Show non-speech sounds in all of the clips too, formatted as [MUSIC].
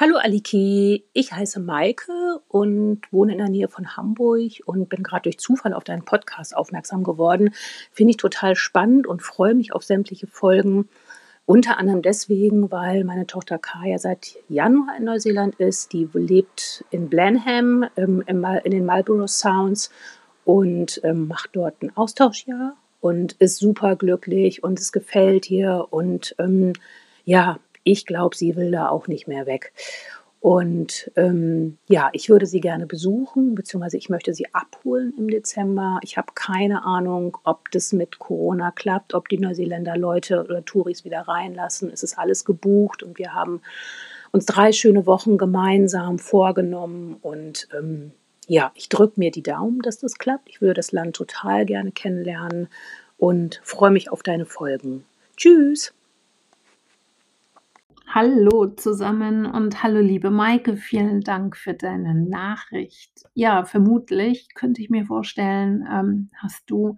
Hallo Aliki, ich heiße Maike und wohne in der Nähe von Hamburg und bin gerade durch Zufall auf deinen Podcast aufmerksam geworden. Finde ich total spannend und freue mich auf sämtliche Folgen. Unter anderem deswegen, weil meine Tochter Kaya seit Januar in Neuseeland ist. Die lebt in Blenheim ähm, in den Marlborough Sounds und ähm, macht dort ein Austauschjahr und ist super glücklich und es gefällt ihr und ähm, ja, ich glaube, sie will da auch nicht mehr weg. Und ähm, ja, ich würde sie gerne besuchen, beziehungsweise ich möchte sie abholen im Dezember. Ich habe keine Ahnung, ob das mit Corona klappt, ob die Neuseeländer Leute oder Touris wieder reinlassen. Es ist alles gebucht und wir haben uns drei schöne Wochen gemeinsam vorgenommen. Und ähm, ja, ich drücke mir die Daumen, dass das klappt. Ich würde das Land total gerne kennenlernen und freue mich auf deine Folgen. Tschüss! Hallo zusammen und hallo liebe Maike, vielen Dank für deine Nachricht. Ja, vermutlich könnte ich mir vorstellen, ähm, hast du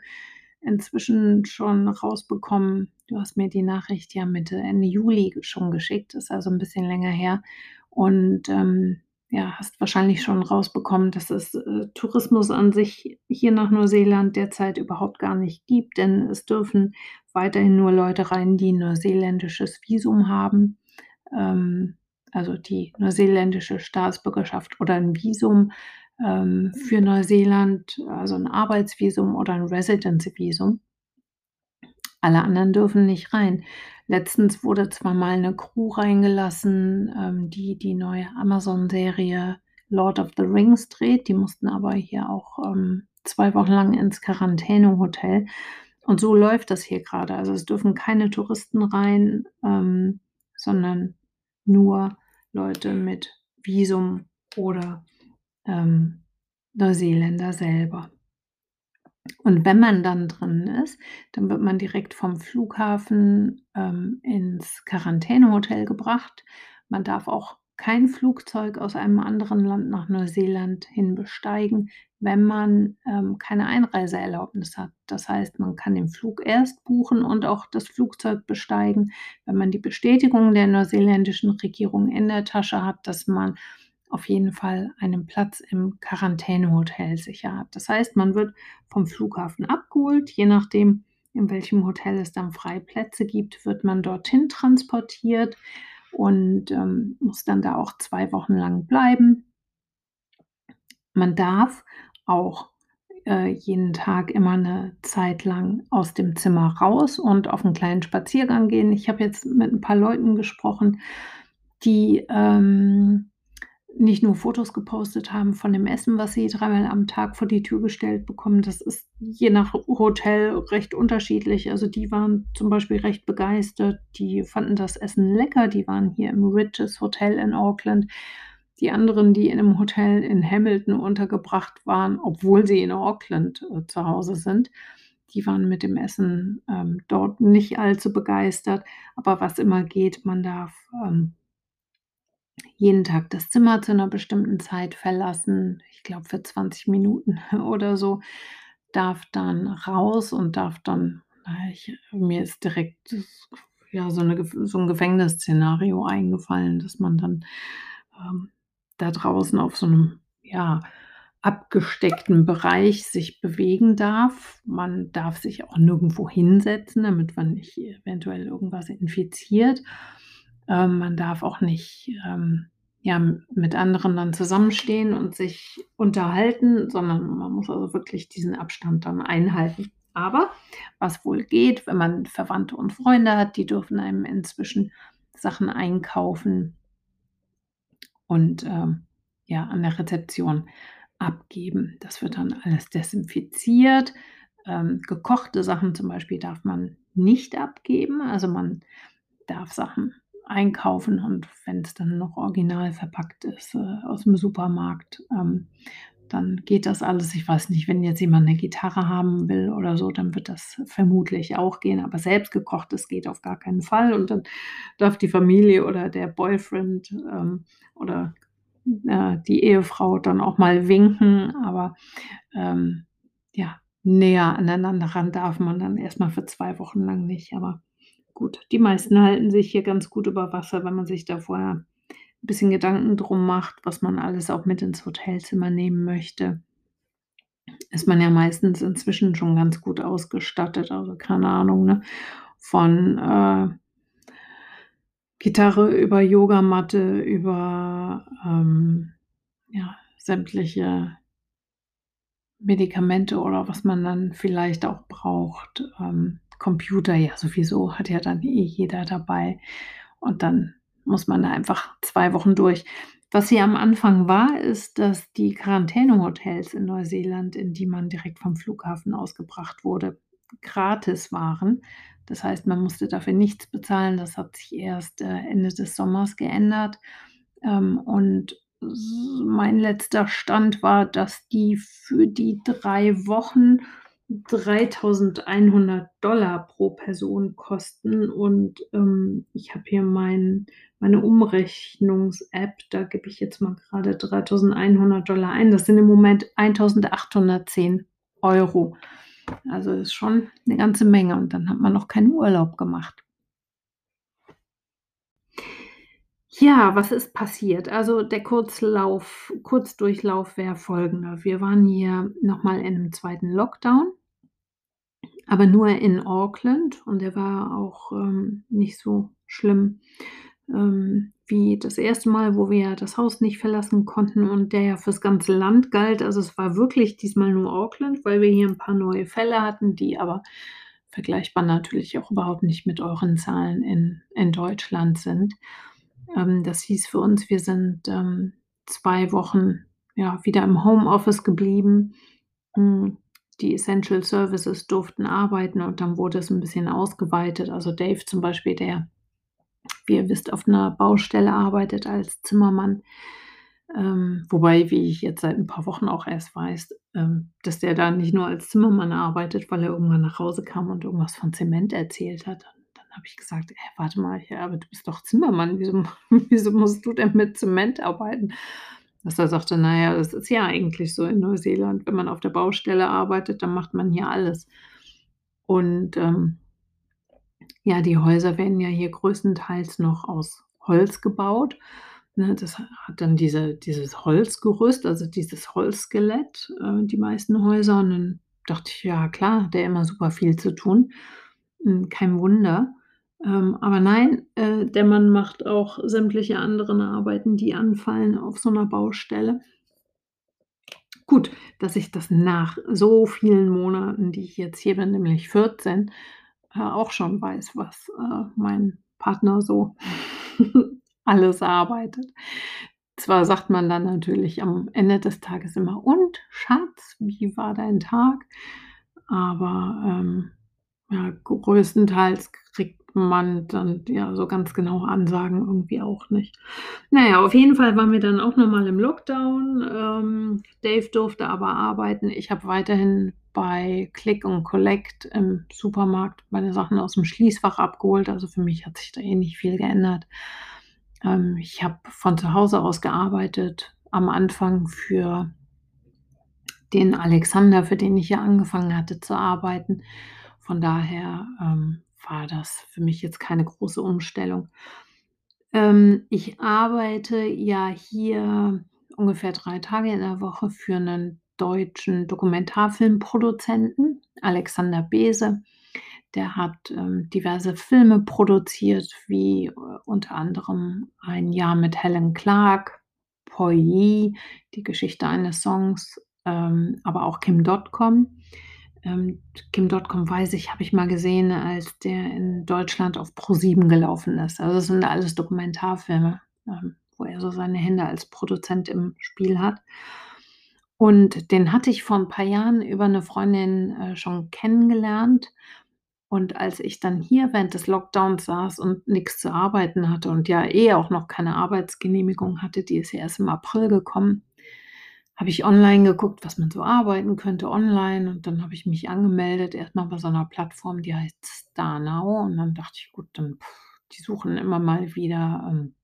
inzwischen schon rausbekommen, du hast mir die Nachricht ja Mitte, Ende Juli schon geschickt, ist also ein bisschen länger her. Und ähm, ja, hast wahrscheinlich schon rausbekommen, dass es äh, Tourismus an sich hier nach Neuseeland derzeit überhaupt gar nicht gibt, denn es dürfen weiterhin nur Leute rein, die ein neuseeländisches Visum haben ähm, also die neuseeländische Staatsbürgerschaft oder ein Visum ähm, für Neuseeland, also ein Arbeitsvisum oder ein Residence-Visum. Alle anderen dürfen nicht rein. Letztens wurde zwar mal eine Crew reingelassen, ähm, die die neue Amazon-Serie Lord of the Rings dreht. Die mussten aber hier auch ähm, zwei Wochen lang ins Quarantänehotel. Und so läuft das hier gerade. Also es dürfen keine Touristen rein, ähm, sondern nur Leute mit Visum oder ähm, Neuseeländer selber. Und wenn man dann drin ist, dann wird man direkt vom Flughafen ähm, ins Quarantänehotel gebracht. Man darf auch kein Flugzeug aus einem anderen Land nach Neuseeland hin besteigen, wenn man ähm, keine Einreiseerlaubnis hat. Das heißt, man kann den Flug erst buchen und auch das Flugzeug besteigen, wenn man die Bestätigung der neuseeländischen Regierung in der Tasche hat, dass man auf jeden Fall einen Platz im Quarantänehotel sicher hat. Das heißt, man wird vom Flughafen abgeholt, je nachdem, in welchem Hotel es dann freie Plätze gibt, wird man dorthin transportiert und ähm, muss dann da auch zwei Wochen lang bleiben. Man darf auch äh, jeden Tag immer eine Zeit lang aus dem Zimmer raus und auf einen kleinen Spaziergang gehen. Ich habe jetzt mit ein paar Leuten gesprochen, die ähm, nicht nur Fotos gepostet haben von dem Essen, was sie dreimal am Tag vor die Tür gestellt bekommen. Das ist je nach Hotel recht unterschiedlich. Also die waren zum Beispiel recht begeistert. Die fanden das Essen lecker. Die waren hier im Riches Hotel in Auckland die anderen, die in einem Hotel in Hamilton untergebracht waren, obwohl sie in Auckland äh, zu Hause sind, die waren mit dem Essen ähm, dort nicht allzu begeistert. Aber was immer geht, man darf ähm, jeden Tag das Zimmer zu einer bestimmten Zeit verlassen. Ich glaube für 20 Minuten [LAUGHS] oder so. Darf dann raus und darf dann, ich, mir ist direkt ja, so, eine, so ein Gefängnisszenario eingefallen, dass man dann ähm, da draußen auf so einem, ja, abgesteckten Bereich sich bewegen darf. Man darf sich auch nirgendwo hinsetzen, damit man nicht eventuell irgendwas infiziert. Ähm, man darf auch nicht ähm, ja, mit anderen dann zusammenstehen und sich unterhalten, sondern man muss also wirklich diesen Abstand dann einhalten. Aber was wohl geht, wenn man Verwandte und Freunde hat, die dürfen einem inzwischen Sachen einkaufen, und ähm, ja, an der Rezeption abgeben. Das wird dann alles desinfiziert. Ähm, gekochte Sachen zum Beispiel darf man nicht abgeben. Also man darf Sachen einkaufen und wenn es dann noch original verpackt ist äh, aus dem Supermarkt, ähm, dann geht das alles. Ich weiß nicht, wenn jetzt jemand eine Gitarre haben will oder so, dann wird das vermutlich auch gehen. Aber selbst gekochtes geht auf gar keinen Fall. Und dann darf die Familie oder der Boyfriend ähm, oder äh, die Ehefrau dann auch mal winken. Aber ähm, ja, näher aneinander ran darf man dann erstmal für zwei Wochen lang nicht. Aber gut, die meisten halten sich hier ganz gut über Wasser, wenn man sich da vorher bisschen Gedanken drum macht, was man alles auch mit ins Hotelzimmer nehmen möchte, ist man ja meistens inzwischen schon ganz gut ausgestattet. Also, keine Ahnung, ne, von, äh Gitarre über Yogamatte, über, ähm, ja, sämtliche Medikamente oder was man dann vielleicht auch braucht. Ähm, Computer ja sowieso, hat ja dann eh jeder dabei. Und dann muss man da einfach 2 Wochen durch. Was hier am Anfang war, ist, dass die Quarantänehotels in Neuseeland, in die man direkt vom Flughafen aus gebracht wurde, gratis waren. Das heißt, man musste dafür nichts bezahlen. Das hat sich erst, äh, Ende des Sommers geändert. Ähm, und mein letzter Stand war, dass die für die 3 Wochen 3.100 pro Person kosten und, ähm, ich habe hier mein meine Umrechnungs-App, da gebe ich jetzt mal grade 3.100 ein. Das sind im Moment 1.810 €. Also, ist schon 'ne ganze Menge und dann hat man noch keinen Urlaub gemacht. Ja, was ist passiert? Also, der Kurzlauf Kurzdurchlauf wäre folgender: Wir waren hier noch mal in 'nem 2. Lockdown aber nur in Auckland und der war auch, ähm, nicht so schlimm, ähm, wie das 1. Mal, wo wir das Haus nicht verlassen konnten und der ja fürs ganze Land galt. Also, es war wirklich diesmal nur Auckland, weil wir hier 'n paar neue Fälle hatten, die aber vergleichbar natürlich auch überhaupt nicht mit euren Zahlen in in Deutschland sind. Ähm, das hieß für uns, wir sind, ähm, 2 Wochen, ja, wieder im Homeoffice geblieben. Hm, die Essential Services durften arbeiten und dann wurde es 'n bisschen ausgeweitet. Also, Dave zum Beispiel, der, wie ihr wisst, auf 'ner Baustelle arbeitet als Zimmermann. Ähm, wobei, wie ich jetzt seit 'n paar Wochen auch erst weiß, ähm, dass der da nicht nur als Zimmermann arbeitet, weil er irgendwann nach Hause kam und irgendwas von Zement erzählt hat. Und dann habe ich gesagt: „Äh, warte mal, ja, aber du bist doch Zimmermann. Wieso [LAUGHS] wieso musst du denn mit Zement arbeiten?“ Dass er sagte: „Na ja, das ist ja eigentlich so in Neuseeland. Wenn man auf der Baustelle arbeitet, dann macht man hier alles.“ Und, ähm ja, die Häuser werden ja hier größtenteils noch aus Holz gebaut, ne? Das ha hat dann diese dieses Holzgerüst, also dieses Holzskelett, äh, die meisten Häuser. Und dann dachte ich: „Ja klar, hat der immer super viel zu tun. Hm, kein Wunder.“ Ähm, aber nein, äh, der Mann macht auch sämtliche anderen Arbeiten, die anfallen auf so 'ner Baustelle. Gut, dass ich das nach so vielen Monaten, die ich jetzt hier bin, nämlich 14, äh, auch schon weiß, was, äh, mein Partner so [LAUGHS] alles arbeitet. Zwar sagt man dann natürlich am Ende des Tages immer: „Und Schatz, wie war dein Tag?“ Aber, ähm, ja, größtenteils kriegt man dann ja so ganz genaue Ansagen irgendwie auch nicht. Na ja, auf jeden Fall waren wir dann auch noch mal im Lockdown. Ähm, Dave durfte aber arbeiten. Ich habe weiterhin bei Click und Collect im Supermarkt meine Sachen aus'm Schließfach abgeholt. Also, für mich hat sich da eh nicht viel geändert. Ähm, ich habe von zu Hause aus gearbeitet am Anfang für den Alexander, für den ich ja angefangen hatte zu arbeiten. Von daher, ähm, war das für mich jetzt keine große Umstellung. Ähm, ich arbeite ja hier ungefähr 3 Tage in der Woche für 'nen deutschen Dokumentarfilmproduzenten, Alexander Beese. Der hat, ähm, diverse Filme produziert, wie, äh, unter anderem „Ein Jahr mit Helen Clark“, „Poyi“, „Die Geschichte eines Songs“, ähm, aber auch „Kim Dotcom“. Ähm, „Kim Dotcom“, weiß ich, habe ich mal gesehen, als der in Deutschland auf ProSieben gelaufen ist. Also, das sind alles Dokumentarfilme, ähm, wo er so seine Hände als Produzent im Spiel hat. Und den hatte ich vor 'n paar Jahren über 'ne Freundin, äh, schon kennengelernt. Und als ich dann hier während des Lockdowns saß und nix zu arbeiten hatte und ja eh auch noch keine Arbeitsgenehmigung hatte, die ist ja erst im April gekommen, habe ich online geguckt, was man so arbeiten könnte online. Und dann habe ich mich angemeldet, erst mal bei so 'ner Plattform, die heißt Starnow. Und dann dachte ich: „Gut, dann die suchen immer mal wieder, ähm,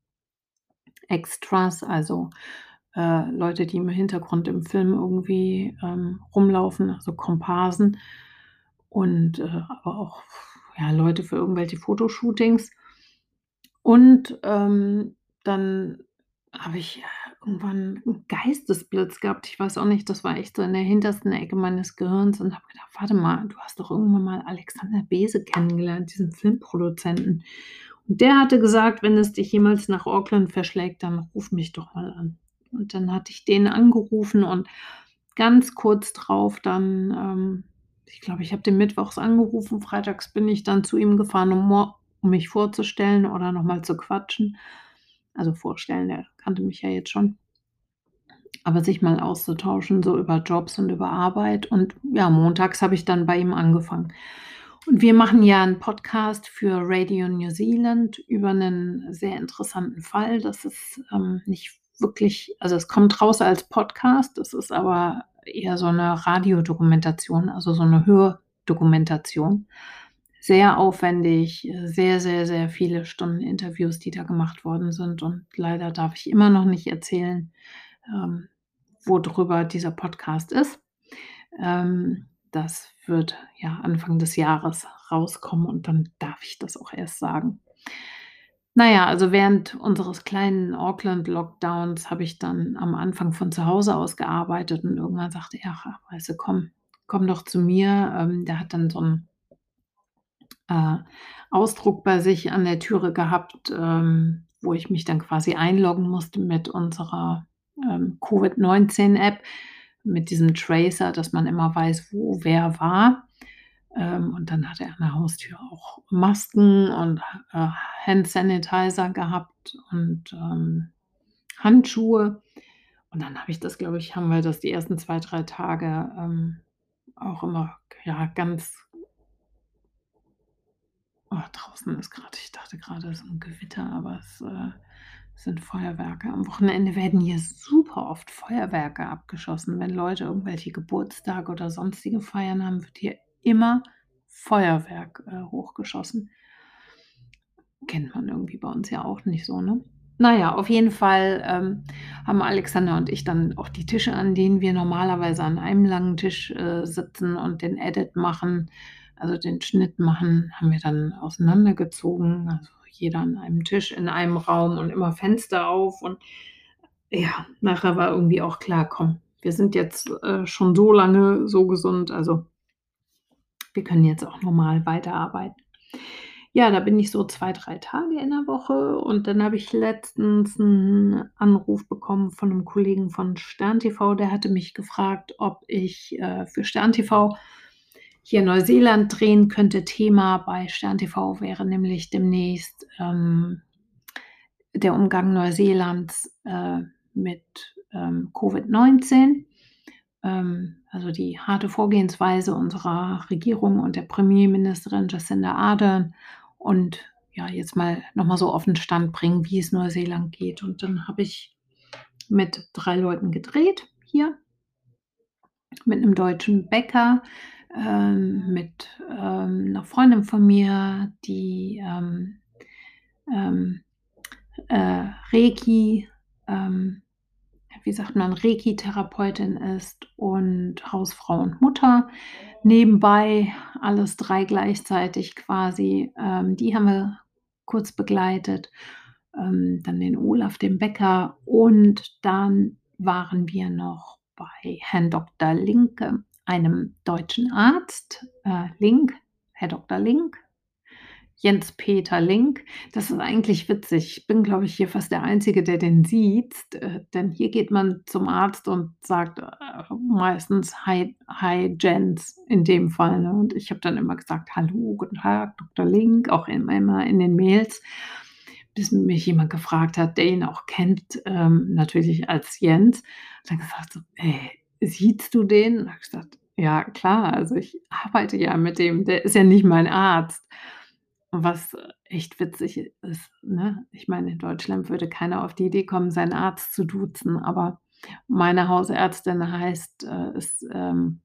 Extras, also, äh, Leute, die im Hintergrund im Film irgendwie, ähm, rumlaufen, also Komparsen und, äh, aber auch, ja, Leute für irgendwelche Fotoshootings.“ Und, ähm, dann habe ich, irgendwann 'n Geistesblitz gehabt. Ich weiß auch nicht, das war echt so in der hintersten Ecke meines Gehirns und habe gedacht: „Warte mal, du hast doch irgendwann mal Alexander Bese kennengelernt, diesen Filmproduzenten. Und der hatte gesagt, wenn es dich jemals nach Auckland verschlägt, dann ruf mich doch mal an.“ Und dann hatte ich den angerufen und ganz kurz drauf dann, ähm ich glaube, ich habe den mittwochs angerufen, freitags bin ich dann zu ihm gefahren, um um mich vorzustellen oder noch mal zu quatschen. Also, vorstellen, der kannte mich ja jetzt schon. Aber sich mal auszutauschen, so über Jobs und über Arbeit. Und ja, montags habe ich dann bei ihm angefangen. Und wir machen ja 'n Podcast für Radio New Zealand über 'nen sehr interessanten Fall. Das ist, ähm, nicht wirklich also, es kommt raus als Podcast, das ist aber eher so 'ne Radiodokumentation, also, so 'ne Hördokumentation. Sehr aufwendig, sehr, sehr, sehr viele Stunden Interviews, die da gemacht worden sind. Und leider darf ich immer noch nicht erzählen, ähm, worüber dieser Podcast ist. Ähm, das wird, ja, Anfang des Jahres rauskommen und dann darf ich das auch erst sagen. Na ja, also, während unseres kleinen Auckland-Lockdowns habe ich dann am Anfang von zu Hause aus gearbeitet und irgendwann sagte er: „Ach, weißt du, komm komm doch zu mir.“ Ähm, der hat dann so 'n äh, Ausdruck bei sich an der Türe gehabt, ähm, wo ich mich dann quasi einloggen musste mit unserer, ähm, Covid-19-App, mit diesem Tracer, dass man immer weiß, wo wer war. Ähm, und dann hat er an der Haustür auch Masken und, äh, Hand-Sanitizer gehabt und, ähm, Handschuhe. Und dann habe ich das glaube ich, haben wir das die ersten 2, 3 Tage, ähm, auch immer, ja, ganz Oh, draußen ist grad ich dachte grade, es ist 'n Gewitter, aber es, äh, sind Feuerwerke. Am Wochenende werden hier super oft Feuerwerke abgeschossen. Wenn Leute irgendwelche Geburtstage oder sonstige Feiern haben, wird hier immer Feuerwerk, äh, hochgeschossen. Kennt man irgendwie bei uns ja auch nicht so, ne? Na ja, auf jeden Fall, ähm, haben Alexander und ich dann auch die Tische, an denen wir normalerweise an einem langen Tisch, äh, sitzen und den Edit machen, also, den Schnitt machen, haben wir dann auseinandergezogen, also, jeder an einem Tisch in einem Raum und immer Fenster auf und ja, nachher war irgendwie auch klar: „Komm, wir sind jetzt, äh, schon so lange so gesund, also wir können jetzt auch normal weiterarbeiten.“ Ja, da bin ich so 2, 3 Tage in der Woche und dann habe ich letztens 'n Anruf bekommen von 'nem Kollegen von Stern TV, der hatte mich gefragt, ob ich, äh, für Stern TV hier Neuseeland drehen könnte. Thema bei Stern TV wäre nämlich demnächst, ähm, der Umgang Neuseelands, äh, mit, ähm, Covid-19. Ähm, also, die harte Vorgehensweise unserer Regierung und der Premierministerin Jacinda Ardern und ja, jetzt mal noch mal so auf 'n Stand bringen, wie es Neuseeland geht. Und dann habe ich mit 3 Leuten gedreht hier mit 'nem deutschen Bäcker, ähm, mit, ähm, 'ner Freundin von mir, die, ähm, ähm, äh, Reiki ähm, wie sagt man, Reiki-Therapeutin ist und Hausfrau und Mutter. Nebenbei alles 3 gleichzeitig quasi. Die haben wir kurz begleitet. Dann den Olaf, den Bäcker und dann waren wir noch bei Herrn Doktor Linke, einem deutschen Arzt, äh, Link, Herr Doktor Link, Jens-Peter Link. Das ist eigentlich witzig. Ich bin, glaube ich, hier fast der Einzige, der den siezt, äh, denn hier geht man zum Arzt und sagt, äh, meistens: „Hi hi Jens“, in dem Fall, ne? Und ich habe dann immer gesagt: „Hallo, guten Tag, Doktor Link“, auch im immer in den Mails, bis mich jemand gefragt hat, der ihn auch kennt, ähm, natürlich als Jens. Hat er gesagt so: „Äh, siezt du den?“ Habe ich gesagt: „Ja, klar, also, ich arbeite ja mit dem, der ist ja nicht mein Arzt.“ Was echt witzig ist, ne? Ich meine, in Deutschland würde keiner auf die Idee kommen, seinen Arzt zu duzen, aber meine Hausärztin heißt äh, ist, ähm,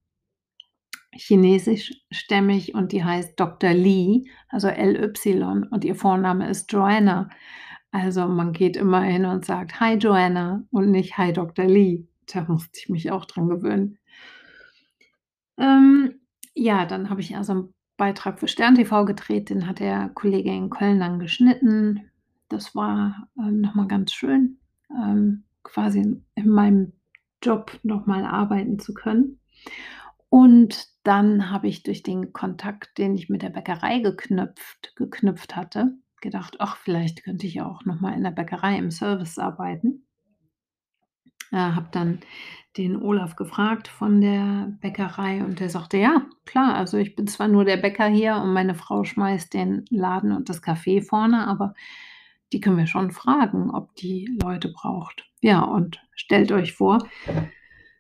chinesischstämmig und die heißt Doktor Lee, also L-Y und ihr Vorname ist Joanna. Also, man geht immer hin und sagt: „Hi Joanna“ und nicht: „Hi Doktor Lee.“ Da musste ich mich auch dran gewöhnen. Ähm, ja, dann habe ich also 'n Beitrag für Stern TV gedreht, den hat der Kollege in Köln dann geschnitten. Das war, ähm, noch mal ganz schön. ähm, quasi in meinem Job noch mal arbeiten zu können. Und dann habe ich durch den Kontakt, den ich mit der Bäckerei geknüpft geknüpft hatte, gedacht: „Ach, vielleicht könnte ich auch noch mal in der Bäckerei im Service arbeiten.“ Äh, habe dann den Olaf gefragt von der Bäckerei und der sagte: „Ja, klar, also ich bin zwar nur der Bäcker hier und meine Frau schmeißt den Laden und das Café vorne, aber die können wir schon fragen, ob die Leute braucht.“ Ja, und stellt euch vor,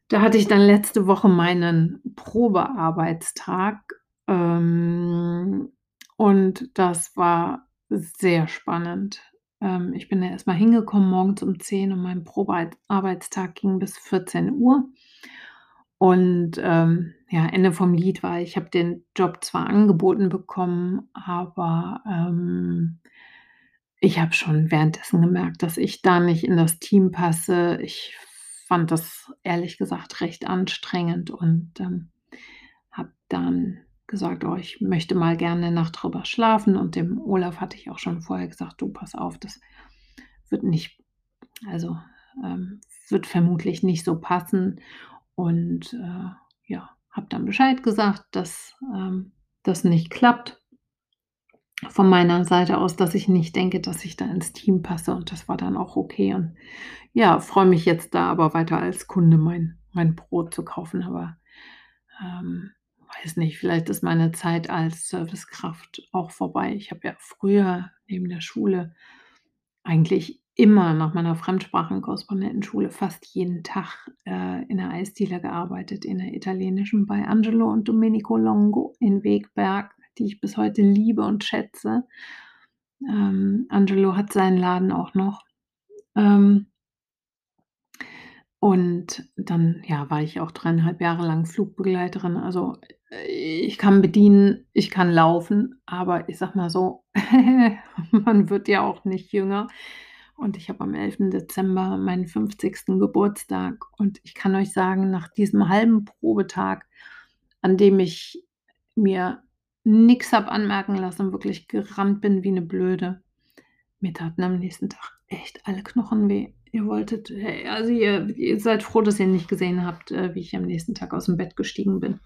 da hatte ich dann letzte Woche meinen Probearbeitstag, ähm, und das war sehr spannend. Ähm, ich bin da erst mal hingekommen morgens um 10 und mein Probeeit Arbeitstag ging bis 14:00. Und, ähm, ja, Ende vom Lied war, ich habe den Job zwar angeboten bekommen, aber, ähm, ich habe schon währenddessen gemerkt, dass ich da nicht in das Team passe. Ich fand das ehrlich gesagt recht anstrengend und, ähm, habe dann gesagt: „Oh, ich möchte mal gerne 'ne Nacht drüber schlafen.“ Und dem Olaf hatte ich auch schon vorher gesagt: „Du, pass auf, das wird nicht also, ähm, wird vermutlich nicht so passen.“ Und, äh, ja, habe dann Bescheid gesagt, dass, ähm, das nicht klappt von meiner Seite aus, dass ich nicht denke, dass ich da ins Team passe und das war dann auch okay und ja, freue mich jetzt da aber weiter als Kunde mein mein Brot zu kaufen, aber, ähm, weiß nicht, vielleicht ist meine Zeit als Servicekraft auch vorbei. Ich habe ja früher neben der Schule eigentlich immer nach meiner Fremdsprachenkorrespondentenschule fast jeden Tag, äh, in der Eisdiele gearbeitet, in der italienischen bei Angelo und Domenico Longo in Wegberg, die ich bis heute liebe und schätze. Ähm, Angelo hat seinen Laden auch noch. Ähm und dann, ja, war ich auch 3 1/2 Jahre lang Flugbegleiterin. Also, äh, ich kann bedienen, ich kann laufen, aber ich sage mal so, [LAUGHS] man wird ja auch nicht jünger. Und ich habe am 11. Dezember meinen 50. Geburtstag und ich kann euch sagen, nach diesem halben Probetag, an dem ich mir nix habe anmerken lassen, wirklich gerannt bin wie 'ne Blöde, mir taten am nächsten Tag echt alle Knochen weh. Ihr wolltet also ihr ihr seid froh, dass ihr nicht gesehen habt, äh, wie ich am nächsten Tag aus'm Bett gestiegen bin.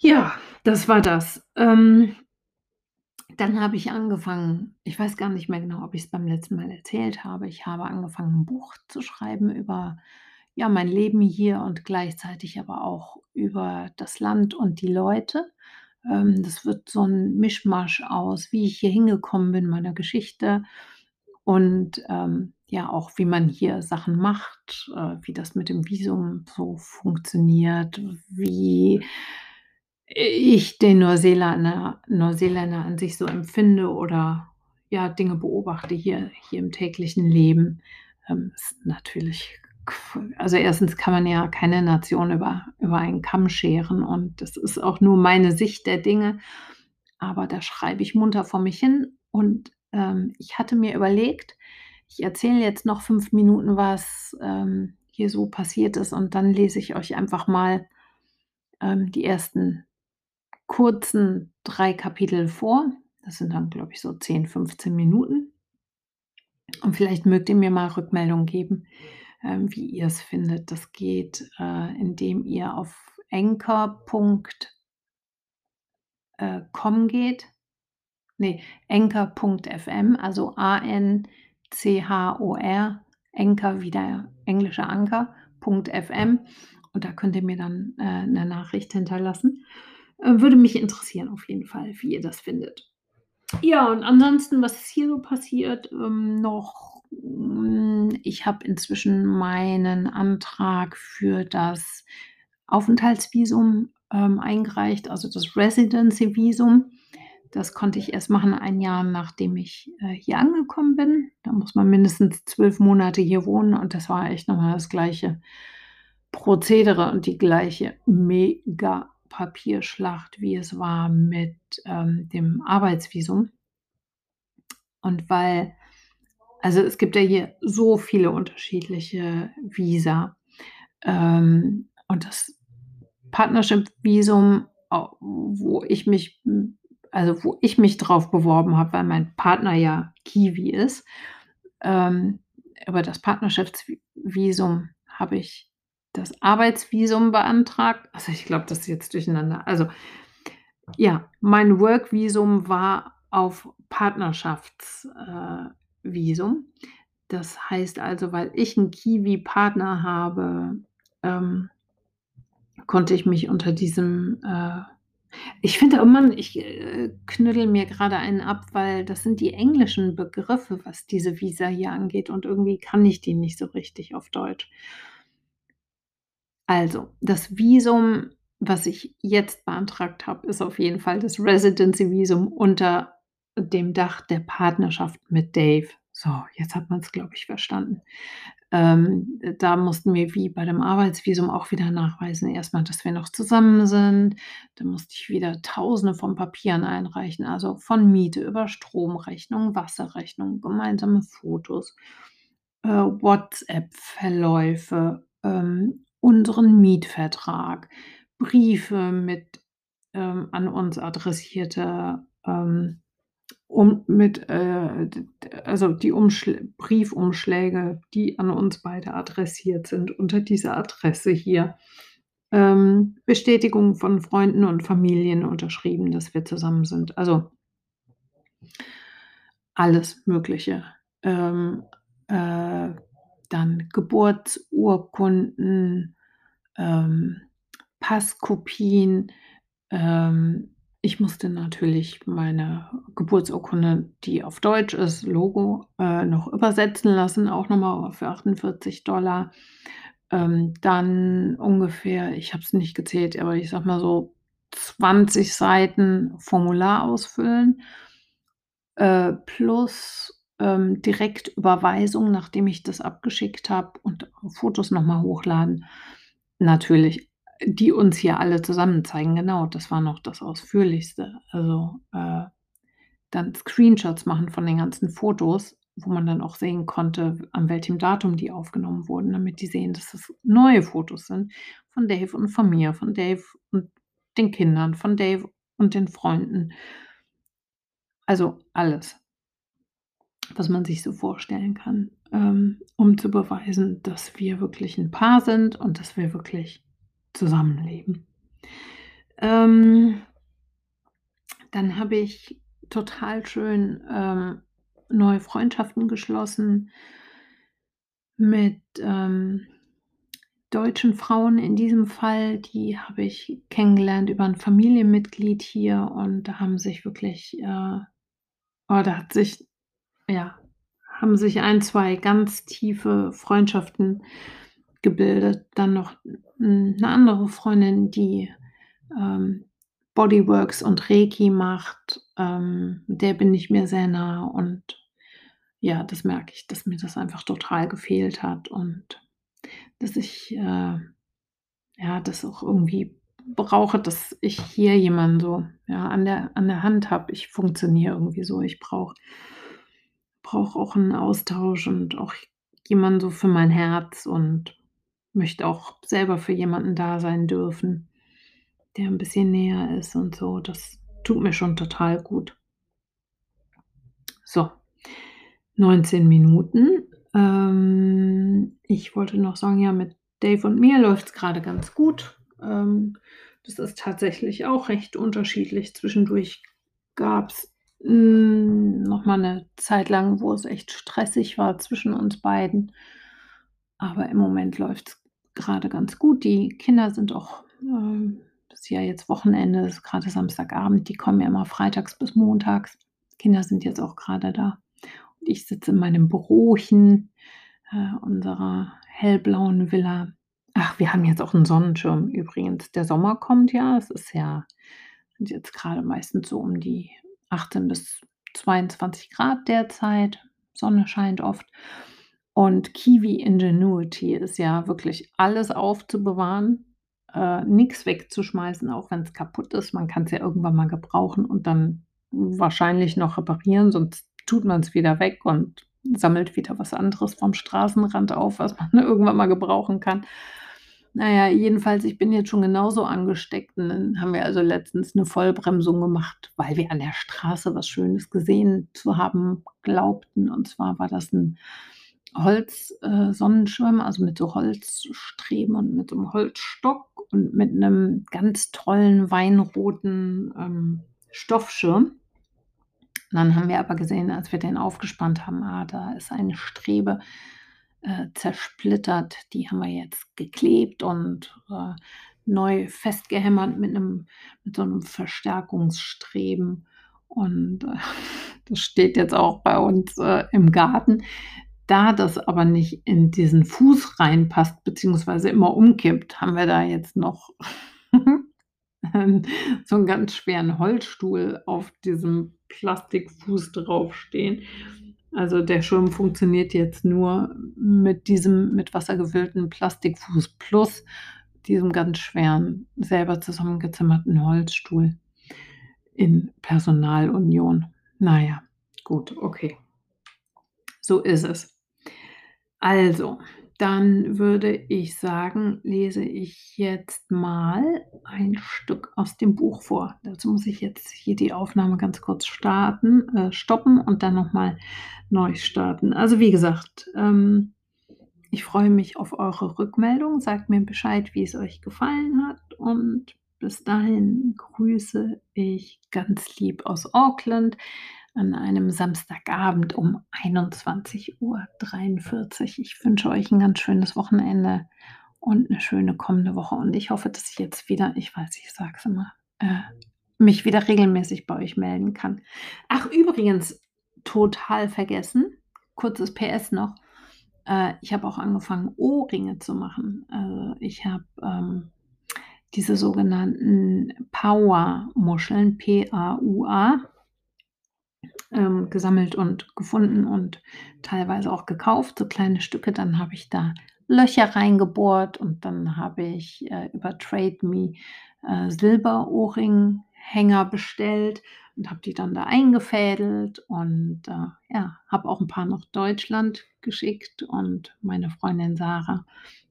Ja, das war das. Ähm dann habe ich angefangen ich weiß gar nicht mehr genau, ob ich's beim letzten Mal erzählt habe. Ich habe angefangen, 'n Buch zu schreiben über, ja, mein Leben hier und gleichzeitig aber auch über das Land und die Leute. Ähm, das wird so 'n Mischmasch aus, wie ich hier hingekommen bin, meiner Geschichte und, ähm, ja, auch wie man hier Sachen macht, äh, wie das mit dem Visum so funktioniert, wie ich den Neuseelanner Neuseeländer an sich so empfinde oder, ja, Dinge beobachte hier hier im täglichen Leben. Ähm, ist natürlich also, 1. kann man ja keine Nation über über einen Kamm scheren und das ist auch nur meine Sicht der Dinge, aber da schreibe ich munter vor mich hin und, ähm, ich hatte mir überlegt, ich erzähle jetzt noch 5 Minuten, was, ähm, hier so passiert ist und dann lese ich euch einfach mal, ähm, die ersten kurzen 3 Kapitel vor. Das sind dann, glaube ich, so 10, 15 Minuten. Und vielleicht mögt ihr mir mal Rückmeldung geben, ähm, wie ihr's findet. Das geht, äh, indem ihr auf Anchor. Äh, geht. Ne, Anchor.fm, also A-N-C-H-O-R, Anchor wie der englische Anker, .fm und da könnt ihr mir dann, äh, 'ne Nachricht hinterlassen. Äh, würde mich interessieren auf jeden Fall, wie ihr das findet. Ja, und ansonsten, was ist hier so passiert, ähm, noch? Hm, ich habe inzwischen meinen Antrag für das Aufenthaltsvisum, ähm, eingereicht, also das Residency Visum. Das konnte ich erst machen 1 Jahr, nachdem ich, äh, hier angekommen bin. Da muss man mindestens 12 Monate hier wohnen und das war echt noch mal das gleiche Prozedere und die gleiche Mega-Papierschlacht, wie es war mit, ähm, dem Arbeitsvisum. Und weil also, es gibt ja hier so viele unterschiedliche Visa, ähm, und das Partnership-Visum, wo ich mich hm, also, wo ich mich drauf beworben habe, weil mein Partner ja Kiwi ist, ähm, über das Partnerschaftsvisum habe ich das Arbeitsvisum beantragt. Also, ich glaube, das ist jetzt durcheinander. Also, ja, mein Workvisum war auf Partnerschaftsvisum. äh, Das heißt also, weil ich 'n Kiwi-Partner habe, ähm, konnte ich mich unter diesem, äh ich finde, oh Mann, ich, äh, knüttel mir grade einen ab, weil das sind die englischen Begriffe, was diese Visa hier angeht und irgendwie kann ich die nicht so richtig auf Deutsch. Also, das Visum, was ich jetzt beantragt habe, ist auf jeden Fall das Residency-Visum unter dem Dach der Partnerschaft mit Dave. So, jetzt hat man's, glaube ich, verstanden. Ähm, da mussten wir wie bei dem Arbeitsvisum auch wieder nachweisen, erst mal, dass wir noch zusammen sind. Dann musste ich wieder Tausende von Papieren einreichen, also von Miete über Stromrechnung, Wasserrechnung, gemeinsame Fotos, äh, WhatsApp-Verläufe, ähm, unseren Mietvertrag, Briefe mit, ähm, an uns adressierte, ähm um mit, äh, also die Umschl Briefumschläge, die an uns beide adressiert sind unter dieser Adresse hier. Ähm, Bestätigung von Freunden und Familien unterschrieben, dass wir zusammen sind. Also alles Mögliche. Ähm, äh, dann Geburtsurkunden, ähm, Passkopien. Ähm, ich musste natürlich meine Geburtsurkunde, die auf Deutsch ist, Logo, äh, noch übersetzen lassen, auch noch mal für 48 Ähm, dann ungefähr, ich habe es nicht gezählt, aber ich sage mal so 20 Seiten Formular ausfüllen, äh, plus, ähm, Direktüberweisung, nachdem ich das abgeschickt habe und Fotos noch mal hochladen. Natürlich, die uns hier alle zusammen zeigen. Genau, das war noch das Ausführlichste. Also, äh, dann Screenshots machen von den ganzen Fotos, wo man dann auch sehen konnte, an welchem Datum die aufgenommen wurden, damit die sehen, dass das neue Fotos sind von Dave und von mir, von Dave und den Kindern, von Dave und den Freunden. Also, alles. Was man sich so vorstellen kann, ähm, um zu beweisen, dass wir wirklich 'n Paar sind und dass wir wirklich zusammenleben. Ähm dann habe ich total schön, ähm, neue Freundschaften geschlossen mit, ähm, deutschen Frauen in diesem Fall. Die habe ich kennengelernt über 'n Familienmitglied hier und da haben sich wirklich, äh oh, da hat sich ja, haben sich 1, 2 ganz tiefe Freundschaften gebildet. Dann noch 'n 'ne andere Freundin, die, ähm, Bodyworks und Reiki macht, ähm, der bin ich mir sehr nah und ja, das merke ich, dass mir das einfach total gefehlt hat und dass ich, äh, ja, das auch irgendwie brauche, dass ich hier jemanden so, ja, an der an der Hand habe. Ich funktioniere irgendwie so. Ich brauche brauche auch 'n Austausch und auch jemanden so für mein Herz und möchte auch selber für jemanden da sein dürfen, der 'n bisschen näher ist und so. Das tut mir schon total gut. So, 19 Minuten. Ähm, ich wollte noch sagen, ja, mit Dave und mir läuft's grade ganz gut. Ähm, das ist tatsächlich auch recht unterschiedlich. Zwischendurch gab's, hm, noch mal 'ne Zeit lang, wo es echt stressig war zwischen uns beiden. Aber im Moment läuft's grade ganz gut. Die Kinder sind auch ähm, ist ja jetzt Wochenende, ist grade Samstagabend. Die kommen ja immer freitags bis montags. Kinder sind jetzt auch grade da. Und ich sitze in meinem Bürochen, äh, unserer hellblauen Villa. Ach, wir haben jetzt auch 'n Sonnenschirm übrigens. Der Sommer kommt ja. Es ist ja sind jetzt grade meistens so um die 18 bis 22 Grad derzeit. Sonne scheint oft. Und Kiwi Ingenuity ist ja wirklich alles aufzubewahren, äh, nix wegzuschmeißen, auch wenn's kaputt ist. Man kann's ja irgendwann mal gebrauchen und dann wahrscheinlich noch reparieren, sonst tut man's wieder weg und sammelt wieder was anderes vom Straßenrand auf, was man [LAUGHS] irgendwann mal gebrauchen kann. Na ja, jedenfalls, ich bin jetzt schon genauso angesteckt und dann haben wir also letztens 'ne Vollbremsung gemacht, weil wir an der Straße was Schönes gesehen zu haben glaubten. Und zwar war das 'n Holz äh, also mit so Holzstreben und mit so einem Holzstock und mit einem ganz tollen weinroten, ähm, Stoffschirm. Dann haben wir aber gesehen, als wir den aufgespannt haben, ah, da ist eine Strebe, äh, zersplittert. Die haben wir jetzt geklebt und, äh, neu festgehämmert mit einem mit so einem Verstärkungsstreben. Und, äh, [LAUGHS] das steht jetzt auch bei uns, äh, im Garten. Da das aber nicht in diesen Fuß reinpasst beziehungsweise immer umkippt, haben wir da jetzt noch [LAUGHS] so einen ganz schweren Holzstuhl auf diesem Plastikfuß draufstehen. Also, der Schirm funktioniert jetzt nur mit diesem mit wassergefüllten Plastikfuß plus diesem ganz schweren, selber zusammengezimmerten Holzstuhl in Personalunion. Na ja, gut, okay. So ist es. Also, dann würde ich sagen, lese ich jetzt mal ein Stück aus dem Buch vor. Dazu muss ich jetzt hier die Aufnahme ganz kurz starten, äh, stoppen und dann noch mal neu starten. Also, wie gesagt, ähm, ich freue mich auf eure Rückmeldung. Sagt mir Bescheid, wie es euch gefallen hat und bis dahin grüße ich ganz lieb aus Auckland an einem Samstagabend um 21:43 Uhr. Ich wünsche euch ein ganz schönes Wochenende und eine schöne kommende Woche und ich hoffe, dass ich jetzt wieder ich weiß, ich sage es immer, äh, mich wieder regelmäßig bei euch melden kann. Ach, übrigens, total vergessen, kurzes PS noch, äh, ich habe auch angefangen, Ohrringe zu machen. Also, ich habe, ähm, diese sogenannten Power-Muscheln, P-A-U-A ähm, gesammelt und gefunden und teilweise auch gekauft, so kleine Stücke. Dann habe ich da Löcher reingebohrt und dann habe ich äh, über Trade Me äh, Silberohrringhänger bestellt und habe die dann da eingefädelt und äh, ja, habe auch ein paar nach Deutschland geschickt und meine Freundin Sarah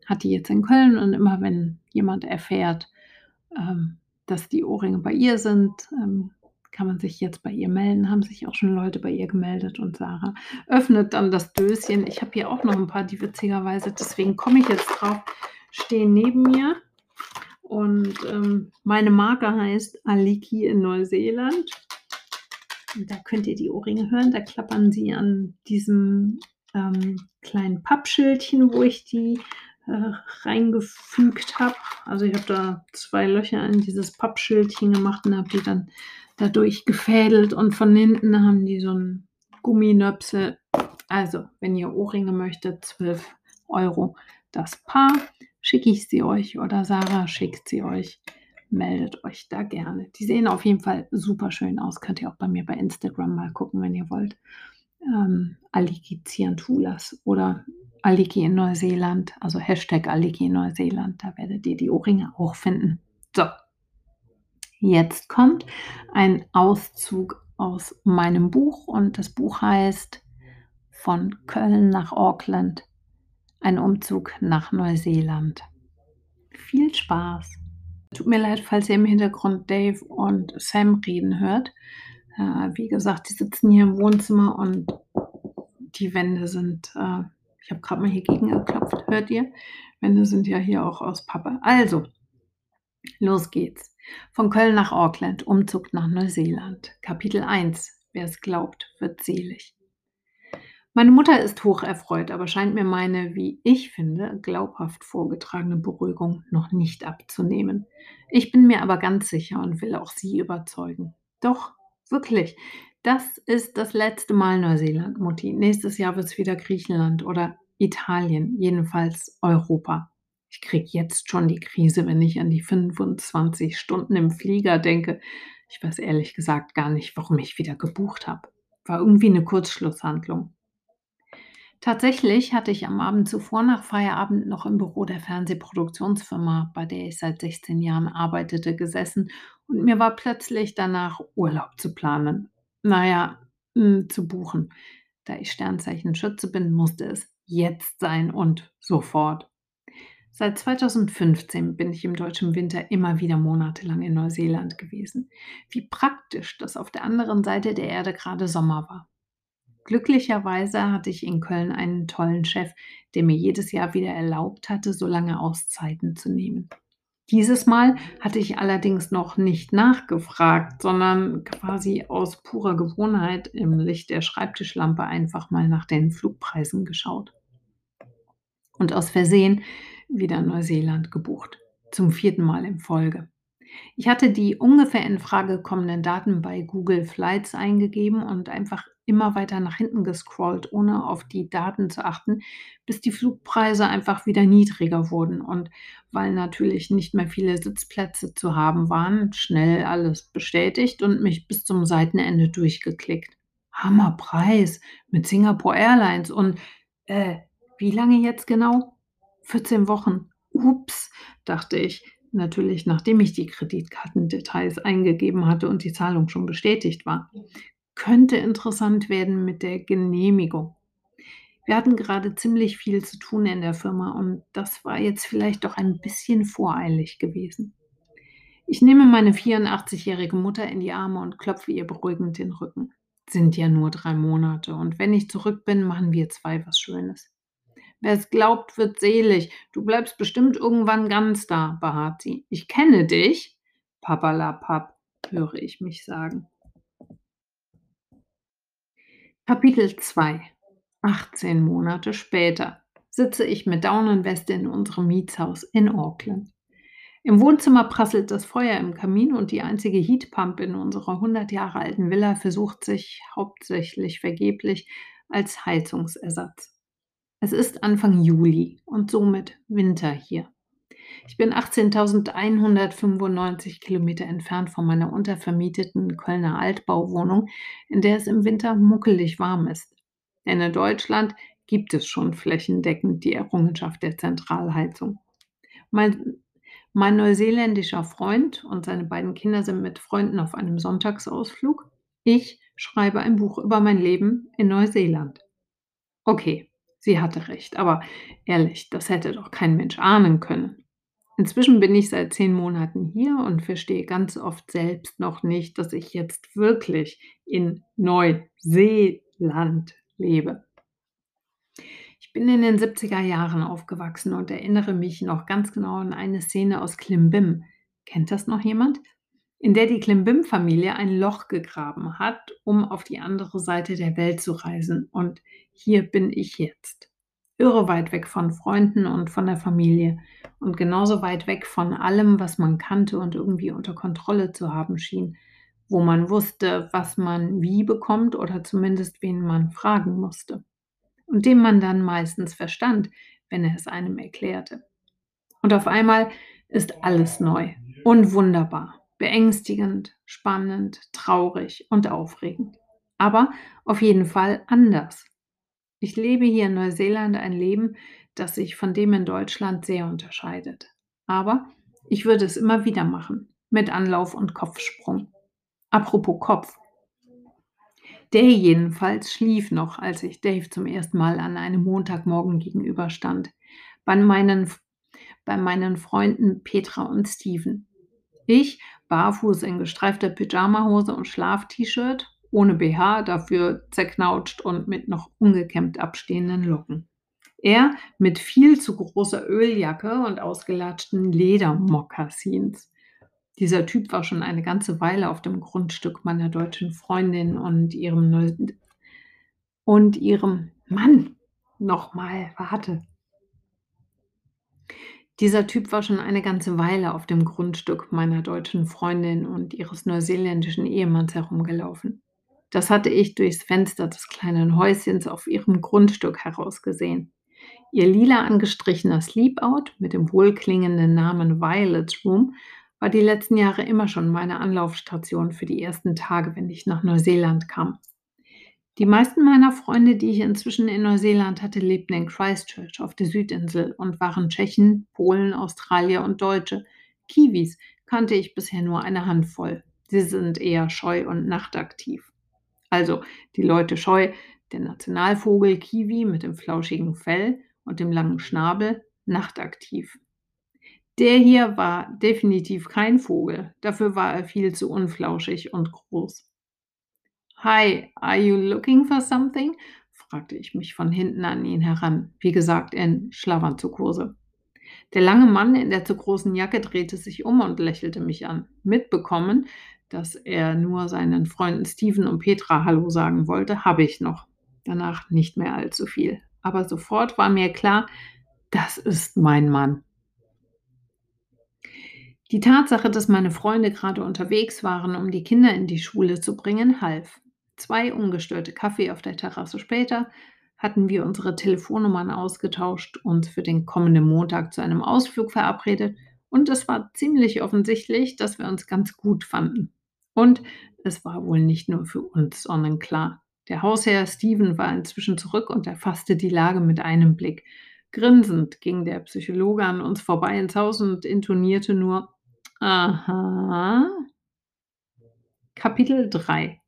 hat die jetzt in Köln und immer wenn jemand erfährt, ähm, dass die Ohrringe bei ihr sind, ähm, kann man sich jetzt bei ihr melden. Haben sich auch schon Leute bei ihr gemeldet und Sarah öffnet dann das Döschen. Ich habe hier auch noch ein paar, die witzigerweise, deswegen komme ich jetzt drauf, stehen neben mir. Und ähm, meine Marke heißt Aliki in Neuseeland. Und da könnt ihr die Ohrringe hören. Da klappern sie an diesem ähm, kleinen Pappschildchen, wo ich die äh, reingefügt habe. Also ich habe da zwei Löcher in dieses Pappschildchen gemacht und habe die dann dadurch gefädelt und von hinten haben die so einen Gumminöpsel. Also, wenn ihr Ohrringe möchtet, 12 Euro das Paar, schicke ich sie euch oder Sarah schickt sie euch. Meldet euch da gerne. Die sehen auf jeden Fall super schön aus. Könnt ihr auch bei mir bei Instagram mal gucken, wenn ihr wollt. Ähm, Aliki Ziantulas oder Aliki in Neuseeland, also Hashtag Aliki in Neuseeland. Da werdet ihr die Ohrringe auch finden. So, Jetzt kommt ein Auszug aus meinem Buch und das Buch heißt Von Köln nach Auckland, ein Umzug nach Neuseeland. Viel Spaß! Tut mir leid, falls ihr im Hintergrund Dave und Sam reden hört. Äh, wie gesagt, die sitzen hier im Wohnzimmer und die Wände sind, äh, ich habe gerade mal hier gegen geklopft, hört ihr? Wände sind ja hier auch aus Pappe. Also, los geht's. Von Köln nach Auckland, Umzug nach Neuseeland. Kapitel 1. Wer es glaubt, wird selig. Meine Mutter ist hocherfreut, aber scheint mir meine, wie ich finde, glaubhaft vorgetragene Beruhigung noch nicht abzunehmen. Ich bin mir aber ganz sicher und will auch sie überzeugen. Doch, wirklich, das ist das letzte Mal Neuseeland, Mutti. Nächstes Jahr wird es wieder Griechenland oder Italien, jedenfalls Europa. Ich kriege jetzt schon die Krise, wenn ich an die 25 Stunden im Flieger denke. Ich weiß ehrlich gesagt gar nicht, warum ich wieder gebucht habe. War irgendwie eine Kurzschlusshandlung. Tatsächlich hatte ich am Abend zuvor nach Feierabend noch im Büro der Fernsehproduktionsfirma, bei der ich seit 16 Jahren arbeitete, gesessen und mir war plötzlich danach Urlaub zu planen. Naja, hm, zu buchen. Da ich Sternzeichen Schütze bin, musste es jetzt sein und sofort. Seit 2015 bin ich im deutschen Winter immer wieder monatelang in Neuseeland gewesen. Wie praktisch, dass auf der anderen Seite der Erde gerade Sommer war. Glücklicherweise hatte ich in Köln einen tollen Chef, der mir jedes Jahr wieder erlaubt hatte, so lange Auszeiten zu nehmen. Dieses Mal hatte ich allerdings noch nicht nachgefragt, sondern quasi aus purer Gewohnheit im Licht der Schreibtischlampe einfach mal nach den Flugpreisen geschaut. Und aus Versehen wieder Neuseeland gebucht. Zum vierten Mal in Folge. Ich hatte die ungefähr in Frage kommenden Daten bei Google Flights eingegeben und einfach immer weiter nach hinten gescrollt, ohne auf die Daten zu achten, bis die Flugpreise einfach wieder niedriger wurden und weil natürlich nicht mehr viele Sitzplätze zu haben waren, schnell alles bestätigt und mich bis zum Seitenende durchgeklickt. Hammerpreis mit Singapore Airlines und äh, wie lange jetzt genau? 14 Wochen. Ups, dachte ich, natürlich nachdem ich die Kreditkartendetails eingegeben hatte und die Zahlung schon bestätigt war könnte interessant werden mit der Genehmigung. Wir hatten gerade ziemlich viel zu tun in der Firma und das war jetzt vielleicht doch ein bisschen voreilig gewesen. Ich nehme meine 84-jährige Mutter in die Arme und klopfe ihr beruhigend den Rücken. Sind ja nur drei Monate und wenn ich zurück bin, machen wir zwei was Schönes. Wer es glaubt, wird selig. Du bleibst bestimmt irgendwann ganz da, beharrt sie. Ich kenne dich. Papalapap, höre ich mich sagen. Kapitel 2 18 Monate später sitze ich mit Daunenweste in unserem Mietshaus in Auckland. Im Wohnzimmer prasselt das Feuer im Kamin und die einzige Heatpump in unserer 100 Jahre alten Villa versucht sich hauptsächlich vergeblich als Heizungsersatz. Es ist Anfang Juli und somit Winter hier. Ich bin 18.195 Kilometer entfernt von meiner untervermieteten Kölner Altbauwohnung, in der es im Winter muckelig warm ist. Denn in Deutschland gibt es schon flächendeckend die Errungenschaft der Zentralheizung. Mein, mein neuseeländischer Freund und seine beiden Kinder sind mit Freunden auf einem Sonntagsausflug. Ich schreibe ein Buch über mein Leben in Neuseeland. Okay, sie hatte recht, aber ehrlich, das hätte doch kein Mensch ahnen können. Inzwischen bin ich seit zehn Monaten hier und verstehe ganz oft selbst noch nicht, dass ich jetzt wirklich in Neuseeland lebe. Ich bin in den 70er Jahren aufgewachsen und erinnere mich noch ganz genau an eine Szene aus Klimbim. Kennt das noch jemand? In der die Klimbim-Familie ein Loch gegraben hat, um auf die andere Seite der Welt zu reisen. Und hier bin ich jetzt irre weit weg von Freunden und von der Familie und genauso weit weg von allem, was man kannte und irgendwie unter Kontrolle zu haben schien, wo man wusste, was man wie bekommt oder zumindest wen man fragen musste und dem man dann meistens verstand, wenn er es einem erklärte. Und auf einmal ist alles neu und wunderbar, beängstigend, spannend, traurig und aufregend. Aber auf jeden Fall anders. Ich lebe hier in Neuseeland ein Leben, das sich von dem in Deutschland sehr unterscheidet. Aber ich würde es immer wieder machen, mit Anlauf und Kopfsprung. Apropos Kopf. Der jedenfalls schlief noch, als ich Dave zum ersten Mal an einem Montagmorgen gegenüberstand. Bei meinen, bei meinen Freunden Petra und Steven. Ich, barfuß in gestreifter Pyjamahose und Schlaf-T-Shirt ohne BH, dafür zerknautscht und mit noch ungekämmt abstehenden Locken. Er mit viel zu großer Öljacke und ausgelatschten Ledermokassins. Dieser Typ war schon eine ganze Weile auf dem Grundstück meiner deutschen Freundin und ihrem und ihrem Mann. Nochmal, warte. Dieser Typ war schon eine ganze Weile auf dem Grundstück meiner deutschen Freundin und ihres neuseeländischen Ehemanns herumgelaufen. Das hatte ich durchs Fenster des kleinen Häuschens auf ihrem Grundstück herausgesehen. Ihr lila angestrichener Sleepout mit dem wohlklingenden Namen Violet's Room war die letzten Jahre immer schon meine Anlaufstation für die ersten Tage, wenn ich nach Neuseeland kam. Die meisten meiner Freunde, die ich inzwischen in Neuseeland hatte, lebten in Christchurch auf der Südinsel und waren Tschechen, Polen, Australier und Deutsche. Kiwis kannte ich bisher nur eine Handvoll. Sie sind eher scheu und nachtaktiv. Also die Leute scheu, der Nationalvogel Kiwi mit dem flauschigen Fell und dem langen Schnabel, nachtaktiv. Der hier war definitiv kein Vogel, dafür war er viel zu unflauschig und groß. Hi, are you looking for something? fragte ich mich von hinten an ihn heran, wie gesagt in Schlafanzughose. Der lange Mann in der zu großen Jacke drehte sich um und lächelte mich an. Mitbekommen, dass er nur seinen Freunden Steven und Petra Hallo sagen wollte, habe ich noch. Danach nicht mehr allzu viel. Aber sofort war mir klar, das ist mein Mann. Die Tatsache, dass meine Freunde gerade unterwegs waren, um die Kinder in die Schule zu bringen, half. Zwei ungestörte Kaffee auf der Terrasse später hatten wir unsere Telefonnummern ausgetauscht, uns für den kommenden Montag zu einem Ausflug verabredet und es war ziemlich offensichtlich, dass wir uns ganz gut fanden. Und es war wohl nicht nur für uns sonnenklar. Der Hausherr Steven war inzwischen zurück und erfasste die Lage mit einem Blick. Grinsend ging der Psychologe an uns vorbei ins Haus und intonierte nur Aha. Kapitel 3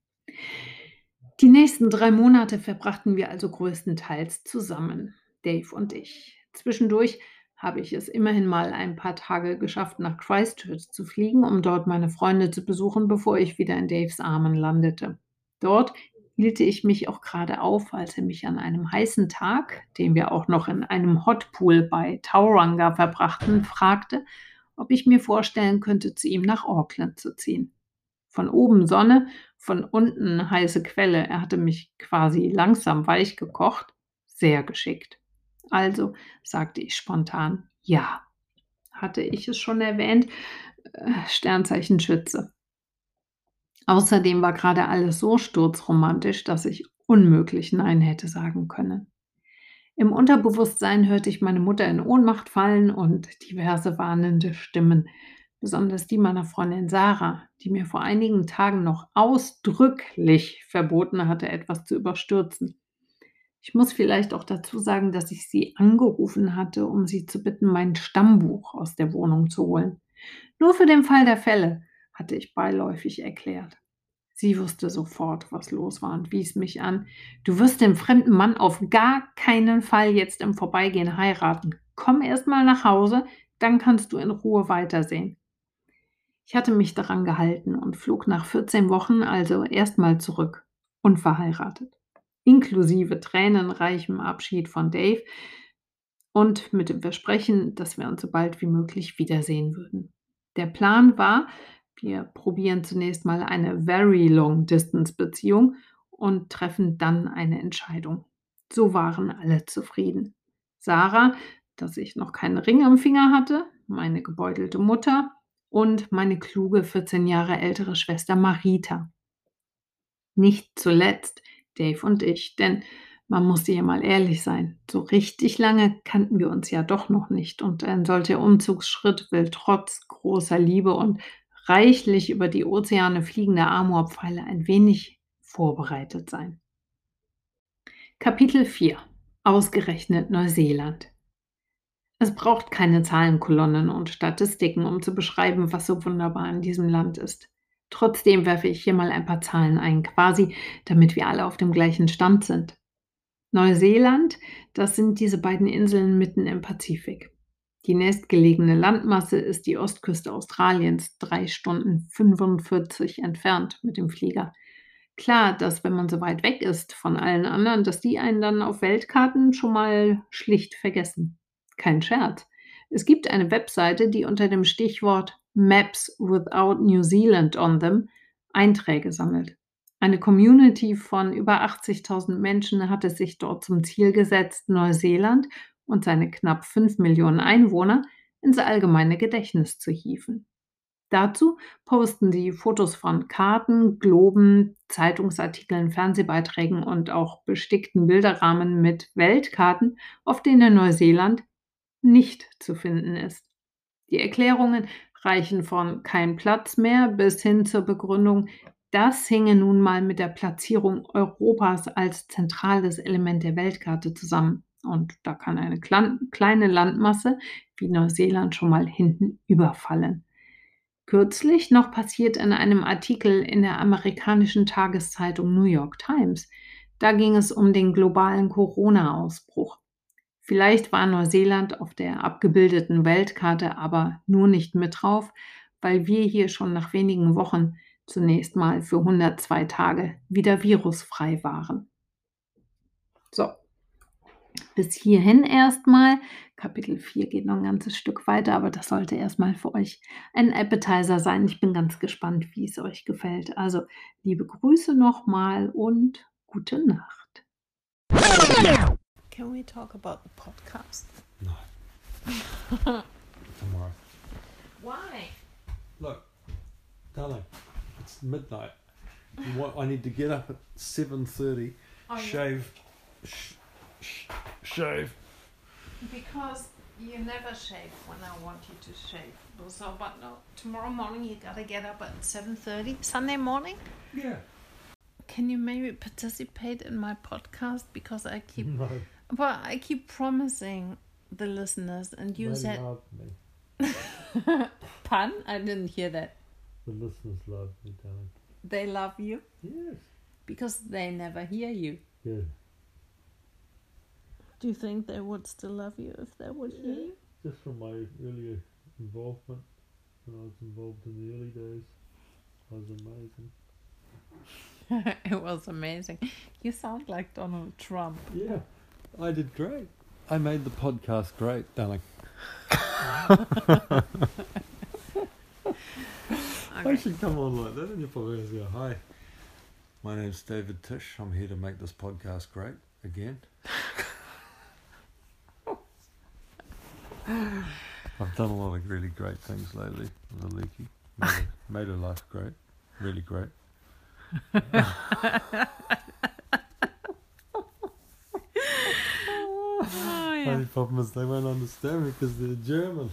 die nächsten drei Monate verbrachten wir also größtenteils zusammen, Dave und ich. Zwischendurch habe ich es immerhin mal ein paar Tage geschafft, nach Christchurch zu fliegen, um dort meine Freunde zu besuchen, bevor ich wieder in Daves Armen landete. Dort hielt ich mich auch gerade auf, als er mich an einem heißen Tag, den wir auch noch in einem Hotpool bei Tauranga verbrachten, fragte, ob ich mir vorstellen könnte, zu ihm nach Auckland zu ziehen. Von oben Sonne, von unten heiße Quelle. Er hatte mich quasi langsam weich gekocht. Sehr geschickt. Also sagte ich spontan ja. Hatte ich es schon erwähnt? Äh, Sternzeichen Schütze. Außerdem war gerade alles so sturzromantisch, dass ich unmöglich Nein hätte sagen können. Im Unterbewusstsein hörte ich meine Mutter in Ohnmacht fallen und diverse warnende Stimmen besonders die meiner Freundin Sarah, die mir vor einigen Tagen noch ausdrücklich verboten hatte, etwas zu überstürzen. Ich muss vielleicht auch dazu sagen, dass ich sie angerufen hatte, um sie zu bitten, mein Stammbuch aus der Wohnung zu holen. Nur für den Fall der Fälle, hatte ich beiläufig erklärt. Sie wusste sofort, was los war und wies mich an. Du wirst den fremden Mann auf gar keinen Fall jetzt im Vorbeigehen heiraten. Komm erst mal nach Hause, dann kannst du in Ruhe weitersehen. Ich hatte mich daran gehalten und flog nach 14 Wochen also erstmal zurück, unverheiratet, inklusive tränenreichem Abschied von Dave und mit dem Versprechen, dass wir uns so bald wie möglich wiedersehen würden. Der Plan war, wir probieren zunächst mal eine very long distance Beziehung und treffen dann eine Entscheidung. So waren alle zufrieden. Sarah, dass ich noch keinen Ring am Finger hatte, meine gebeutelte Mutter, und meine kluge 14 Jahre ältere Schwester Marita. Nicht zuletzt Dave und ich, denn man muss hier mal ehrlich sein, so richtig lange kannten wir uns ja doch noch nicht und ein solcher Umzugsschritt will trotz großer Liebe und reichlich über die Ozeane fliegender Amorpfeile ein wenig vorbereitet sein. Kapitel 4 Ausgerechnet Neuseeland es braucht keine Zahlenkolonnen und Statistiken, um zu beschreiben, was so wunderbar in diesem Land ist. Trotzdem werfe ich hier mal ein paar Zahlen ein, quasi damit wir alle auf dem gleichen Stand sind. Neuseeland, das sind diese beiden Inseln mitten im Pazifik. Die nächstgelegene Landmasse ist die Ostküste Australiens, drei Stunden 45 entfernt mit dem Flieger. Klar, dass wenn man so weit weg ist von allen anderen, dass die einen dann auf Weltkarten schon mal schlicht vergessen. Kein Scherz. Es gibt eine Webseite, die unter dem Stichwort Maps without New Zealand on them Einträge sammelt. Eine Community von über 80.000 Menschen hat es sich dort zum Ziel gesetzt, Neuseeland und seine knapp 5 Millionen Einwohner ins allgemeine Gedächtnis zu hieven. Dazu posten sie Fotos von Karten, Globen, Zeitungsartikeln, Fernsehbeiträgen und auch bestickten Bilderrahmen mit Weltkarten, auf denen Neuseeland nicht zu finden ist. Die Erklärungen reichen von kein Platz mehr bis hin zur Begründung, das hinge nun mal mit der Platzierung Europas als zentrales Element der Weltkarte zusammen. Und da kann eine kleine Landmasse wie Neuseeland schon mal hinten überfallen. Kürzlich noch passiert in einem Artikel in der amerikanischen Tageszeitung New York Times. Da ging es um den globalen Corona-Ausbruch. Vielleicht war Neuseeland auf der abgebildeten Weltkarte aber nur nicht mit drauf, weil wir hier schon nach wenigen Wochen zunächst mal für 102 Tage wieder virusfrei waren. So, bis hierhin erstmal. Kapitel 4 geht noch ein ganzes Stück weiter, aber das sollte erstmal für euch ein Appetizer sein. Ich bin ganz gespannt, wie es euch gefällt. Also, liebe Grüße nochmal und gute Nacht. Can we talk about the podcast? No. [LAUGHS] Tomorrow. Why? Look, darling, it's midnight. You want, I need to get up at seven thirty, Oh, shave, sh- sh- shave. Because you never shave when I want you to shave. So, but no, tomorrow morning you gotta get up at 7.30. Sunday morning? Yeah. Can you maybe participate in my podcast? Because I keep, [LAUGHS] No, well, I keep promising the listeners and you they said, love me. [LAUGHS] pun? I didn't hear that. The listeners love me, darling. They love you Yes. because they never hear you. Yeah. Do you think they would still love you if they would hear you? Just from my earlier involvement, when I was involved in the early days, I was amazing. [LAUGHS] it was amazing. You sound like Donald Trump. Yeah, I did great. I made the podcast great, darling. [LAUGHS] I should come on like that and you probably just go, Hi, my name's David Tish. I'm here to make this podcast great again. I've done a lot of really great things lately with Aliki. Made, her- made her life great. Really great. [LAUGHS] My problem is they won't understand me because they're German.